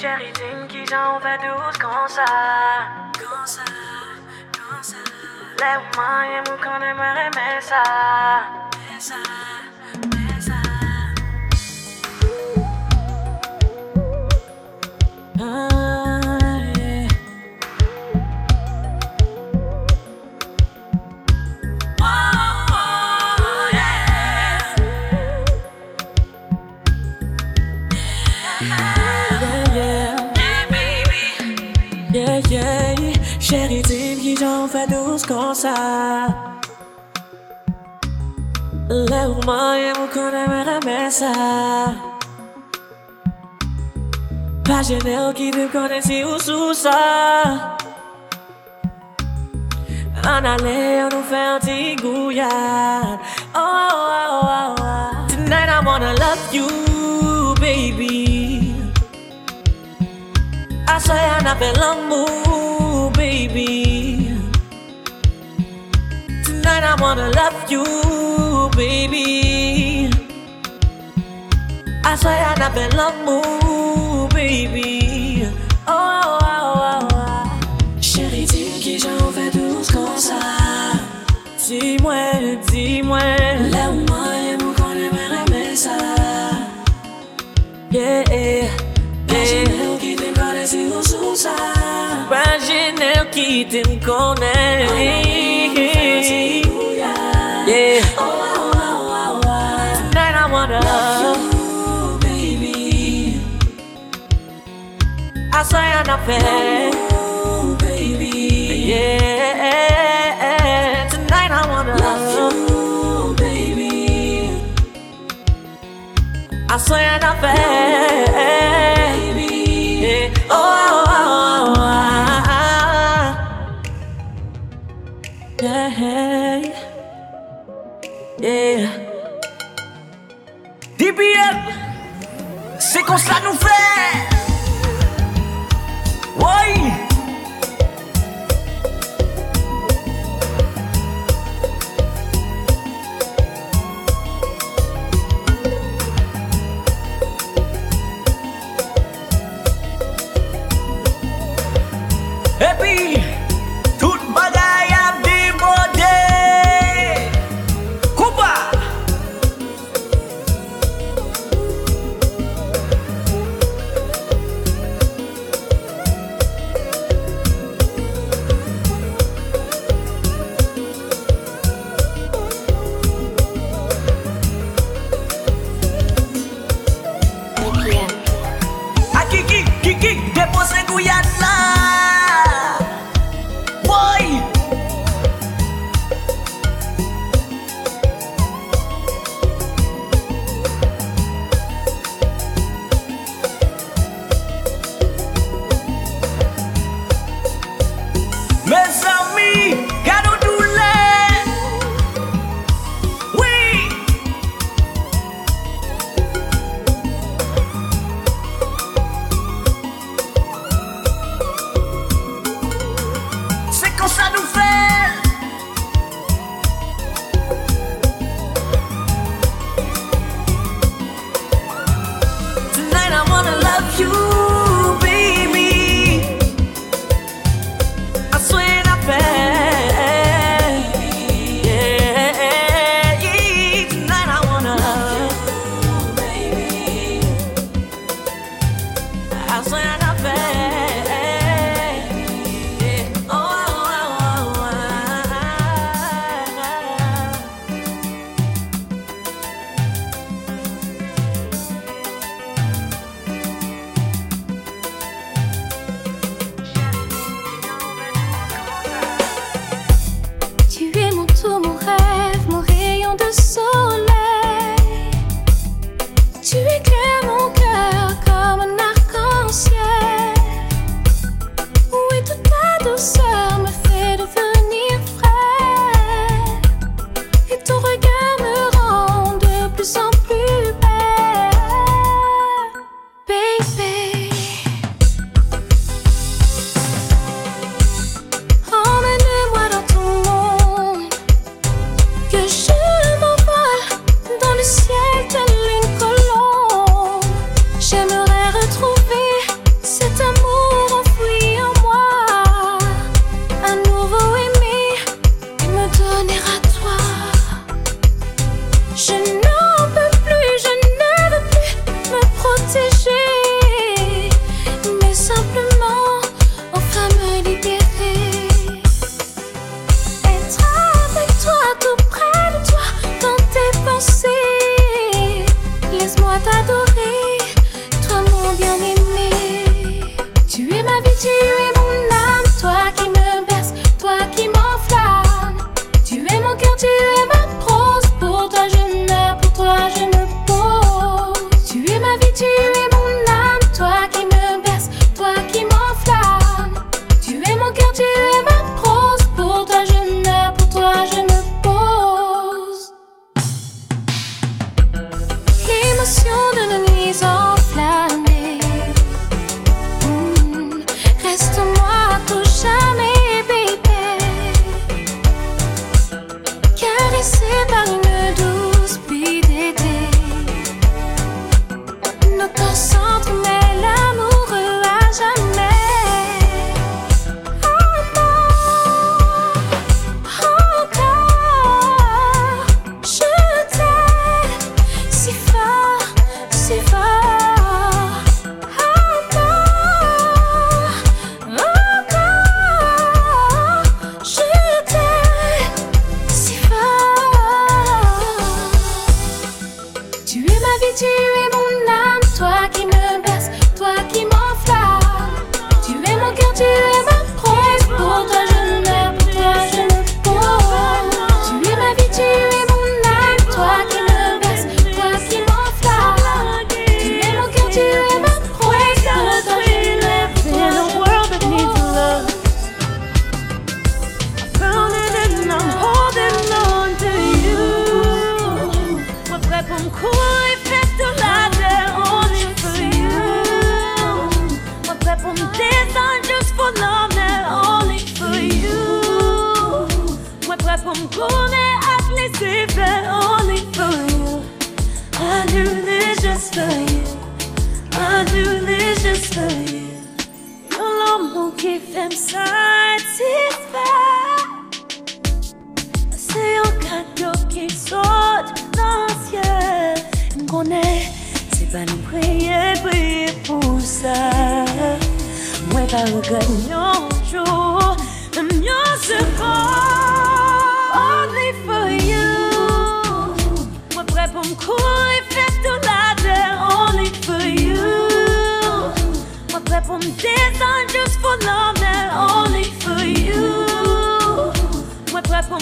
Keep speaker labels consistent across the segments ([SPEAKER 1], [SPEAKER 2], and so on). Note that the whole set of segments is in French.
[SPEAKER 1] Chérie, d'une qui j'en fais douce comme ça? Comme ça, comme ça. Et moi qu'on aimerait aimer ça. Mais ça, somos cosa. Le umaye mukareme la mesa. Pajenel gidip konesi ususa. Anale onu felti guyan. Oh, oh, oh, oh. Tonight I wanna love you, baby. I I'm not baby. I wanna love you, baby. I swear I feel l'amour, baby. Oh, oh, oh, oh, oh. Chérie, dis qui j'en fais douce comme ça. Dis-moi, dis-moi. Lève-moi et vous connaissez mais ça. Yeah, yeah. Imaginez qui te connaît si vous sous ça. Imaginez qui te connaît. I say I'm not fair. Oh, baby. Yeah. Tonight I wanna love you, baby. I say I'm not fair. Baby. Yeah. Oh, oh, oh, oh, oh. oh. Yeah. Yeah.
[SPEAKER 2] DBM, c'est qu'on ça nous fait.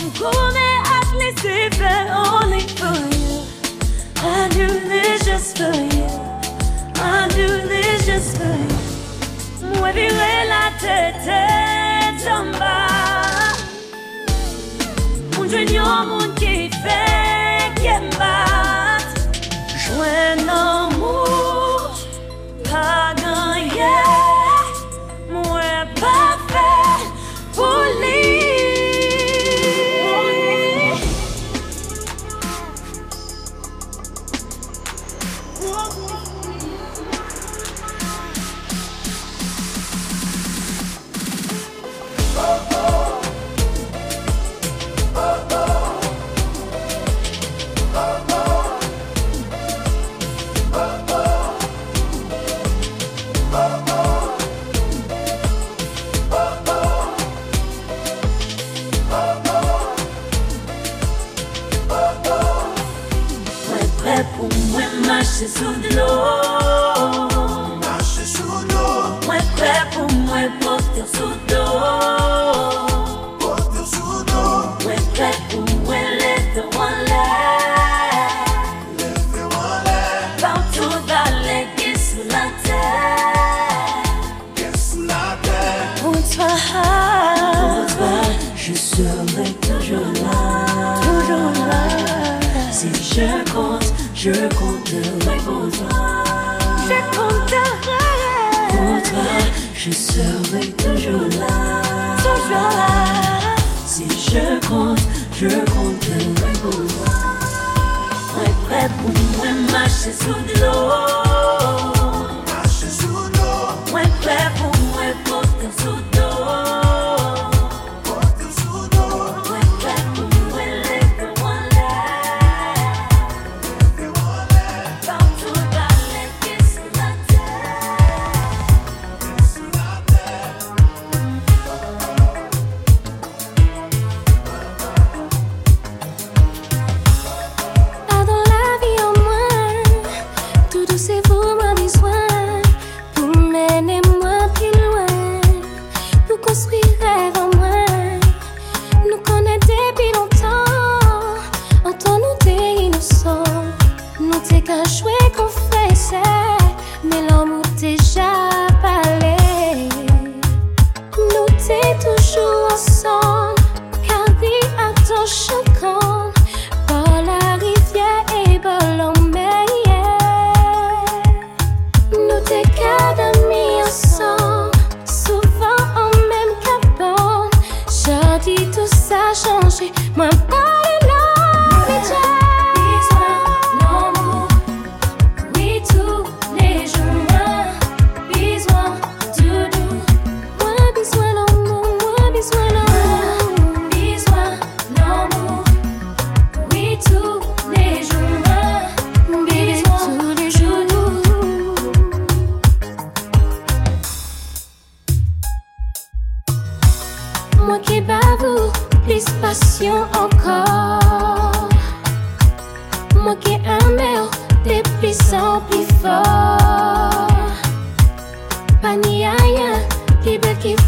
[SPEAKER 3] I'm gonna at least if only for you. I do this just for you. I do this just for you. Mueve la tête, tomba. Un genio, un qui fait, qui bat. Joint l'amour, pas gagné. Je compterai pour toi. Je compterai pour toi. Je serai toujours là. Toujours là. Si je compte, je compterai pour toi. Très près pour moi,
[SPEAKER 4] marcher sous de l'eau.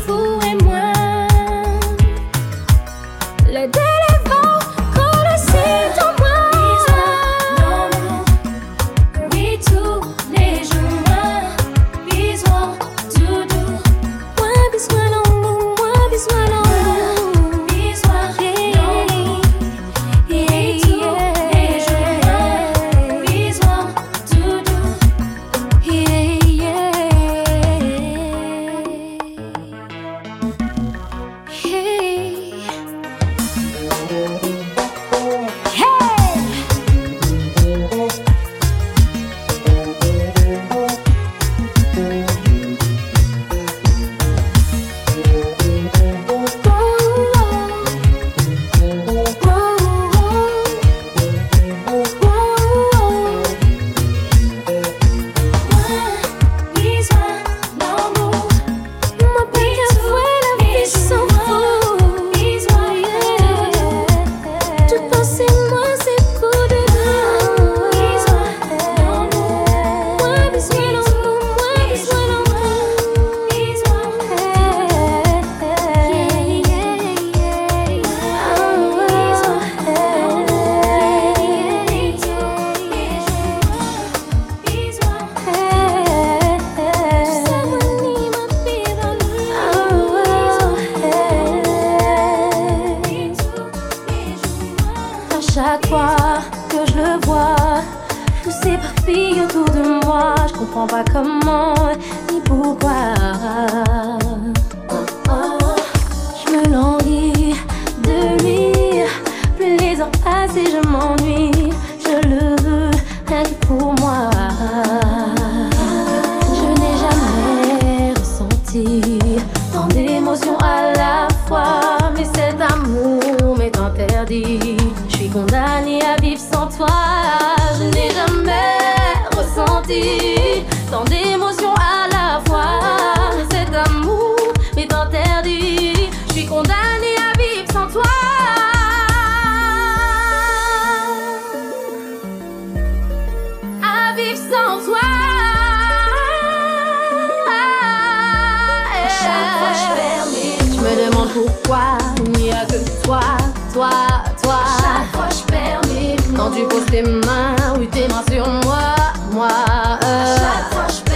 [SPEAKER 4] fue muy sans toi. Je me demande pourquoi il n'y a que toi, toi, toi. Chaque fois je perds Quand tu poses tes mains, oui tes mains sur moi, moi. Euh. Chaque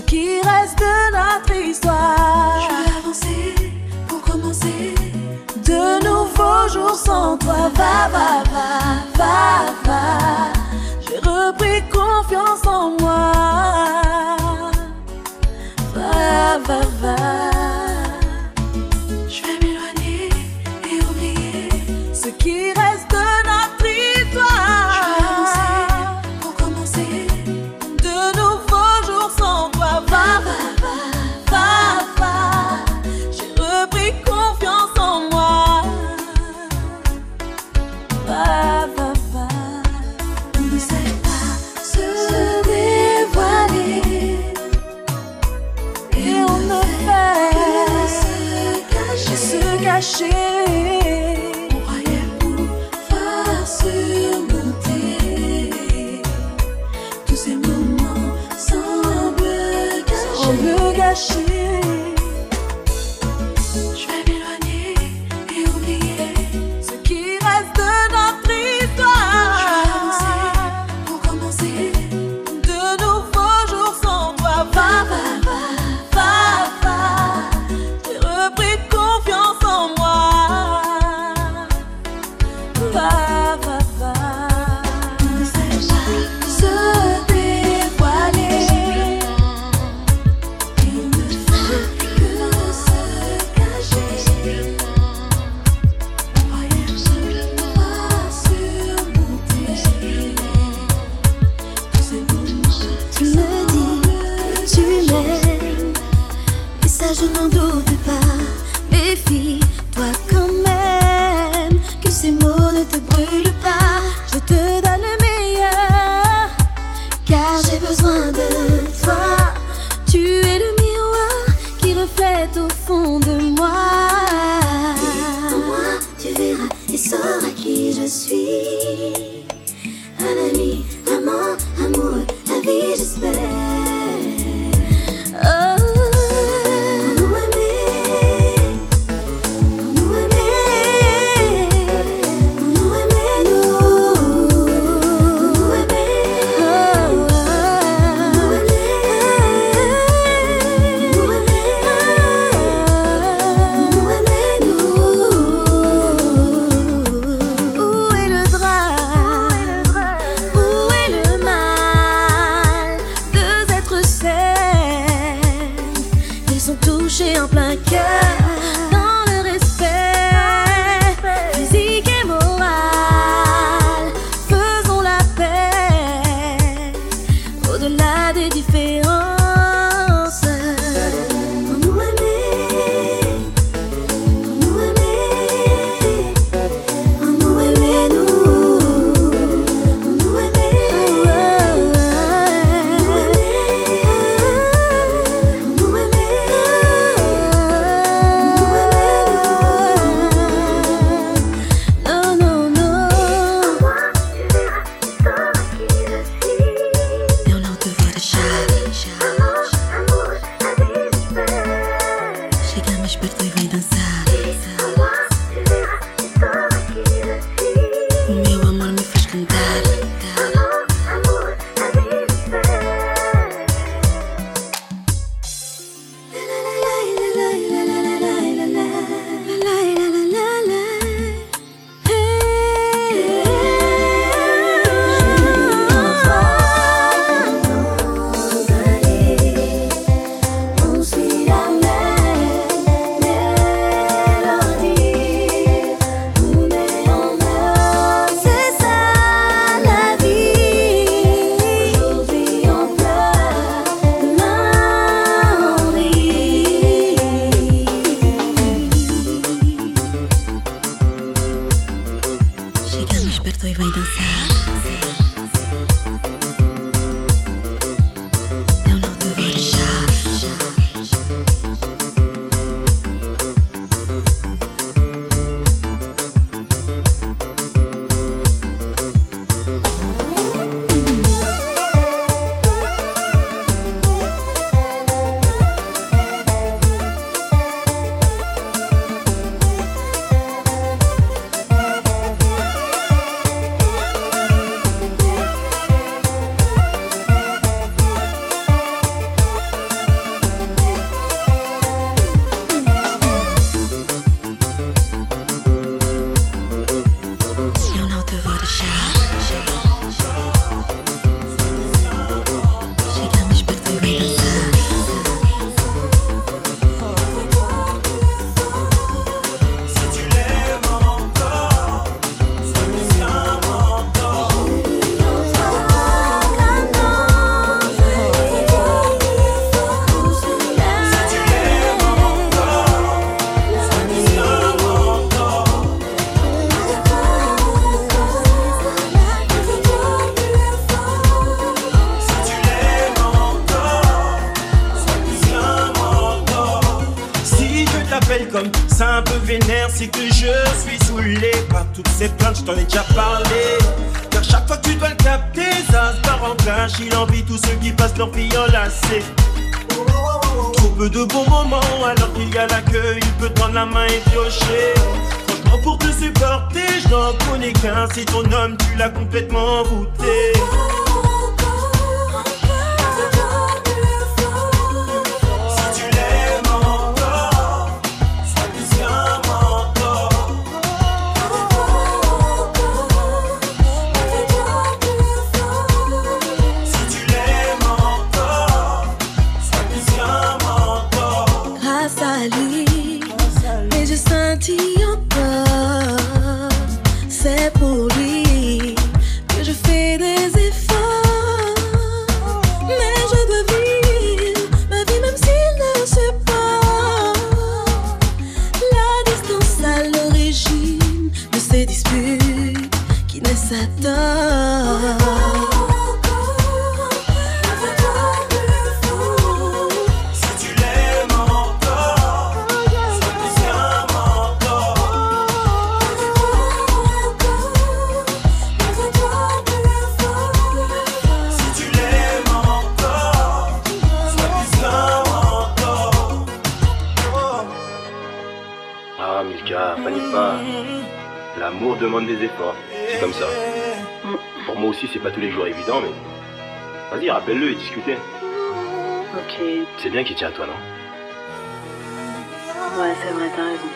[SPEAKER 5] qui reste de notre histoire.
[SPEAKER 4] Je veux avancer pour commencer
[SPEAKER 5] de nouveaux jours sans toi. Va, va, va, va, va. J'ai repris confiance en moi. Va, va, va.
[SPEAKER 6] demande des efforts. C'est comme ça. Pour moi aussi, c'est pas tous les jours évident, mais. Vas-y, rappelle-le et
[SPEAKER 7] discutez.
[SPEAKER 8] Ok.
[SPEAKER 7] C'est bien qu'il tient à toi, non?
[SPEAKER 8] Ouais, c'est vrai, t'as raison.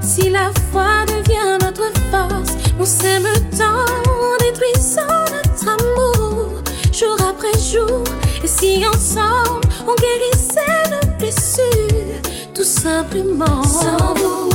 [SPEAKER 9] Si la foi devient notre force, on s'aime tant en détruisant notre amour, jour après jour. Et si ensemble on guérissait nos blessures, tout simplement. Sans vous,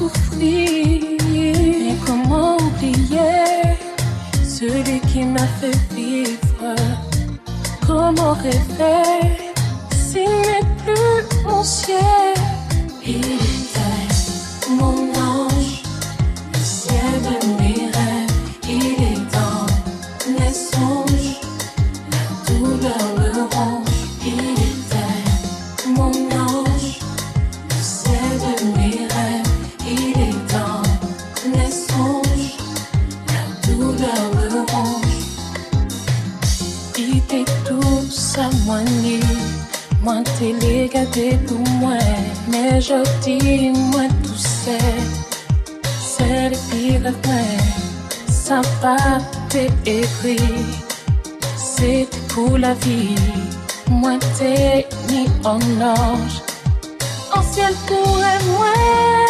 [SPEAKER 9] souffrir. Comment oublier celui qui m'a fait vivre? Comment rêver s'il n'est plus mon ciel? t'es pour moi, mais je dis moi tout ça. C'est le pire de ça pas t'es. C'est pour la vie, moi t'es ni en ange, en ciel pour moi.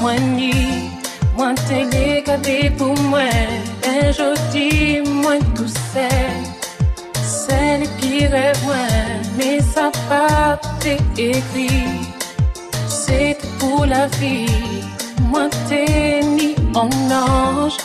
[SPEAKER 9] Moi ni, moi t'es dégadé pour moi, un jeudi, moi tout c'est le pire et moins. mais ça part tes écrits, c'est pour la vie, moi t'es mis mon ange.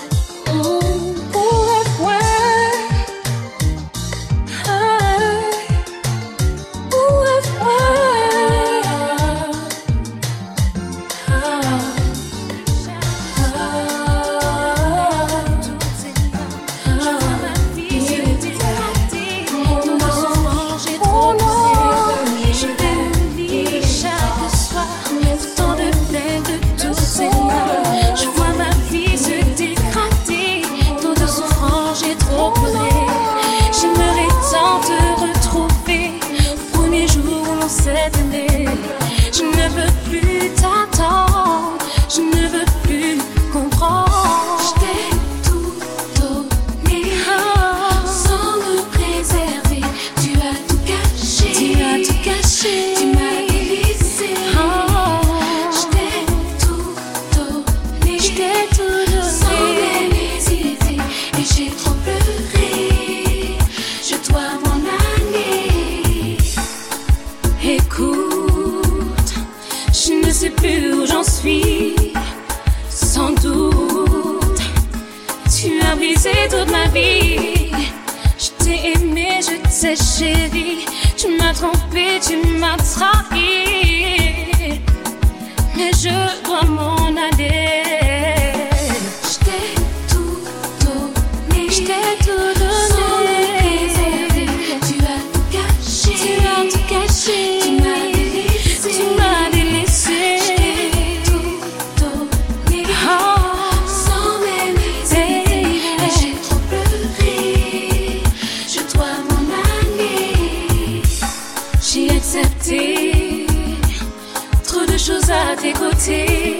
[SPEAKER 9] Trop de choses à tes côtés.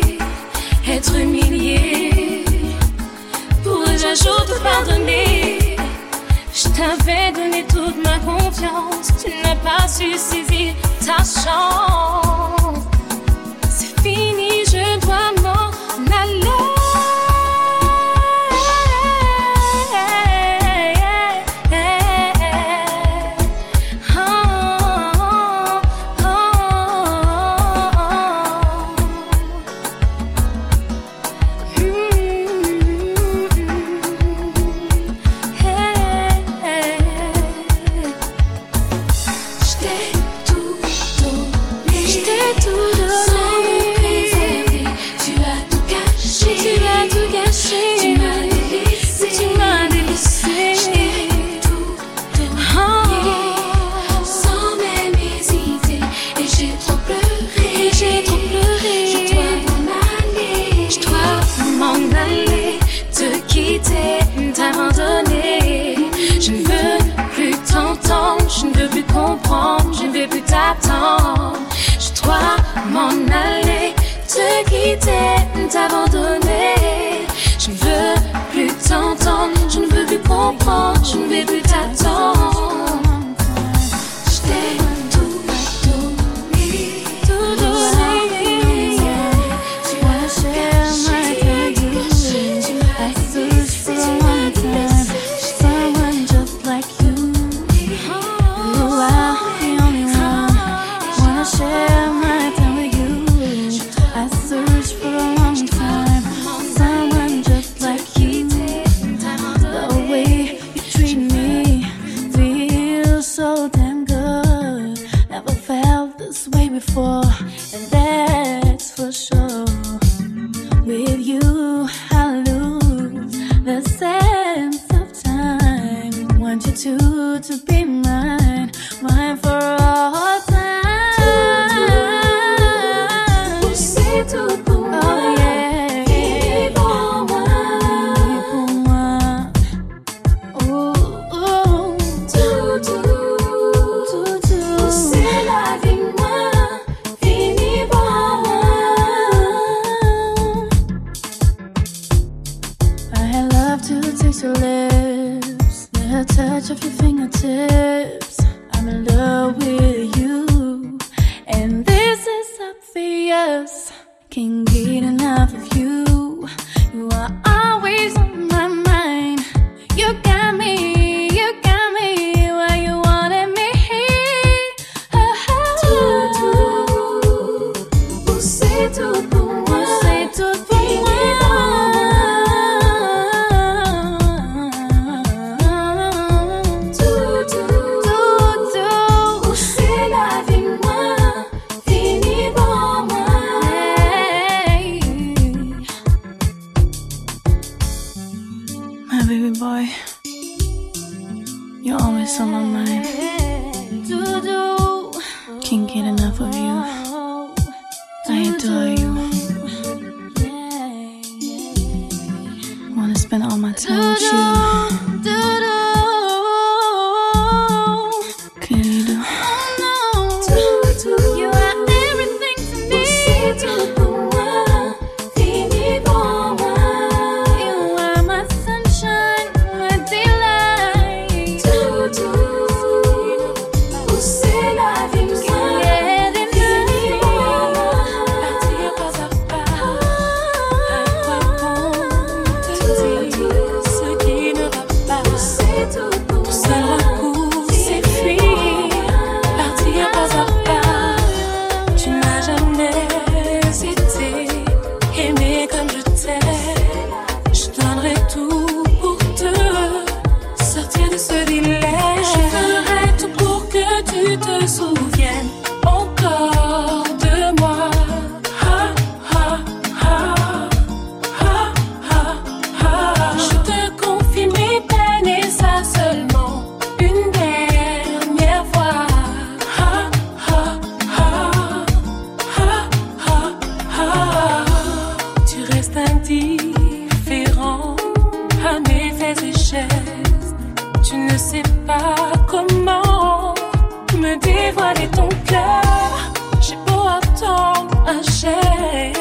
[SPEAKER 9] Être humilié. Pourrais-je un jour te pardonner? Je t'avais donné toute ma confiance. Tu n'as pas su saisir ta chance. C'est fini, je dois m'en aller. Oh. comment me
[SPEAKER 10] dévoiler ton cœur.
[SPEAKER 9] J'ai beau attendre un chèque.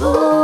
[SPEAKER 9] 哦